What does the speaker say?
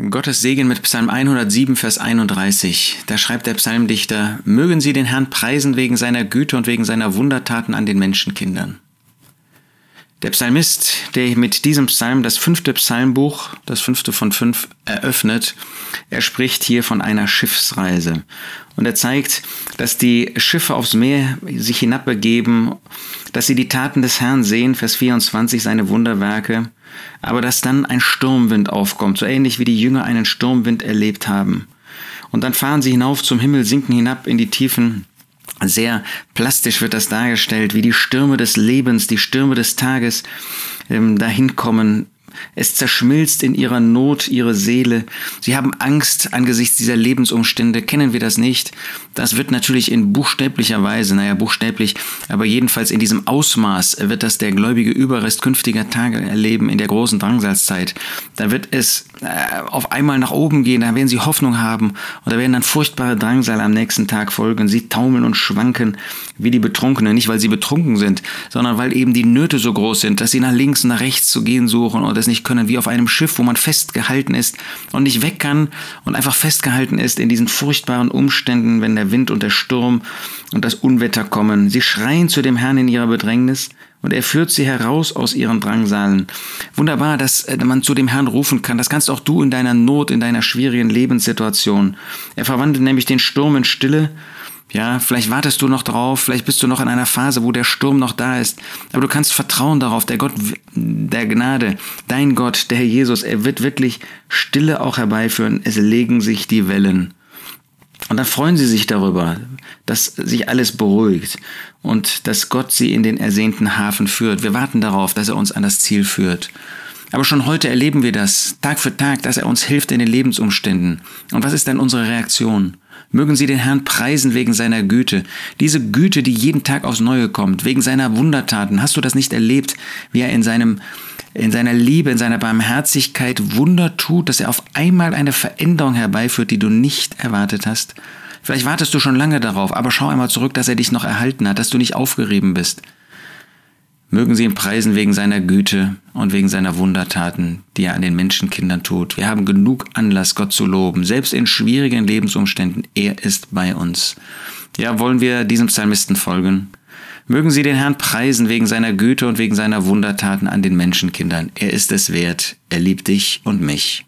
Gottes Segen mit Psalm 107, Vers 31. Da schreibt der Psalmdichter, mögen Sie den Herrn preisen wegen seiner Güte und wegen seiner Wundertaten an den Menschenkindern. Der Psalmist, der mit diesem Psalm das fünfte Psalmbuch, das fünfte von fünf, eröffnet, er spricht hier von einer Schiffsreise. Und er zeigt, dass die Schiffe aufs Meer sich hinabbegeben, dass sie die Taten des Herrn sehen, Vers 24, seine Wunderwerke, aber dass dann ein Sturmwind aufkommt, so ähnlich wie die Jünger einen Sturmwind erlebt haben. Und dann fahren sie hinauf zum Himmel, sinken hinab in die Tiefen. Sehr plastisch wird das dargestellt, wie die Stürme des Lebens, die Stürme des Tages ähm, dahin kommen, es zerschmilzt in ihrer Not ihre Seele. Sie haben Angst angesichts dieser Lebensumstände. Kennen wir das nicht? Das wird natürlich in buchstäblicher Weise, naja, buchstäblich, aber jedenfalls in diesem Ausmaß wird das der gläubige Überrest künftiger Tage erleben in der großen Drangsalzzeit. Da wird es äh, auf einmal nach oben gehen, da werden sie Hoffnung haben und da werden dann furchtbare Drangsal am nächsten Tag folgen. Sie taumeln und schwanken wie die Betrunkenen, nicht weil sie betrunken sind, sondern weil eben die Nöte so groß sind, dass sie nach links und nach rechts zu gehen suchen und es nicht können, wie auf einem Schiff, wo man festgehalten ist und nicht weg kann und einfach festgehalten ist in diesen furchtbaren Umständen, wenn der Wind und der Sturm und das Unwetter kommen. Sie schreien zu dem Herrn in ihrer Bedrängnis und er führt sie heraus aus ihren Drangsalen. Wunderbar, dass äh, man zu dem Herrn rufen kann. Das kannst auch du in deiner Not, in deiner schwierigen Lebenssituation. Er verwandelt nämlich den Sturm in Stille ja, vielleicht wartest du noch drauf, vielleicht bist du noch in einer Phase, wo der Sturm noch da ist. Aber du kannst vertrauen darauf, der Gott der Gnade, dein Gott, der Herr Jesus, er wird wirklich Stille auch herbeiführen. Es legen sich die Wellen. Und dann freuen sie sich darüber, dass sich alles beruhigt und dass Gott sie in den ersehnten Hafen führt. Wir warten darauf, dass er uns an das Ziel führt. Aber schon heute erleben wir das, Tag für Tag, dass er uns hilft in den Lebensumständen. Und was ist dann unsere Reaktion? Mögen Sie den Herrn preisen wegen seiner Güte. Diese Güte, die jeden Tag aufs Neue kommt, wegen seiner Wundertaten. Hast du das nicht erlebt, wie er in seinem in seiner Liebe, in seiner Barmherzigkeit Wunder tut, dass er auf einmal eine Veränderung herbeiführt, die du nicht erwartet hast? Vielleicht wartest du schon lange darauf, aber schau einmal zurück, dass er dich noch erhalten hat, dass du nicht aufgerieben bist. Mögen sie ihn preisen wegen seiner Güte und wegen seiner Wundertaten, die er an den Menschenkindern tut. Wir haben genug Anlass, Gott zu loben, selbst in schwierigen Lebensumständen. Er ist bei uns. Ja, wollen wir diesem Psalmisten folgen? Mögen sie den Herrn preisen wegen seiner Güte und wegen seiner Wundertaten an den Menschenkindern. Er ist es wert. Er liebt dich und mich.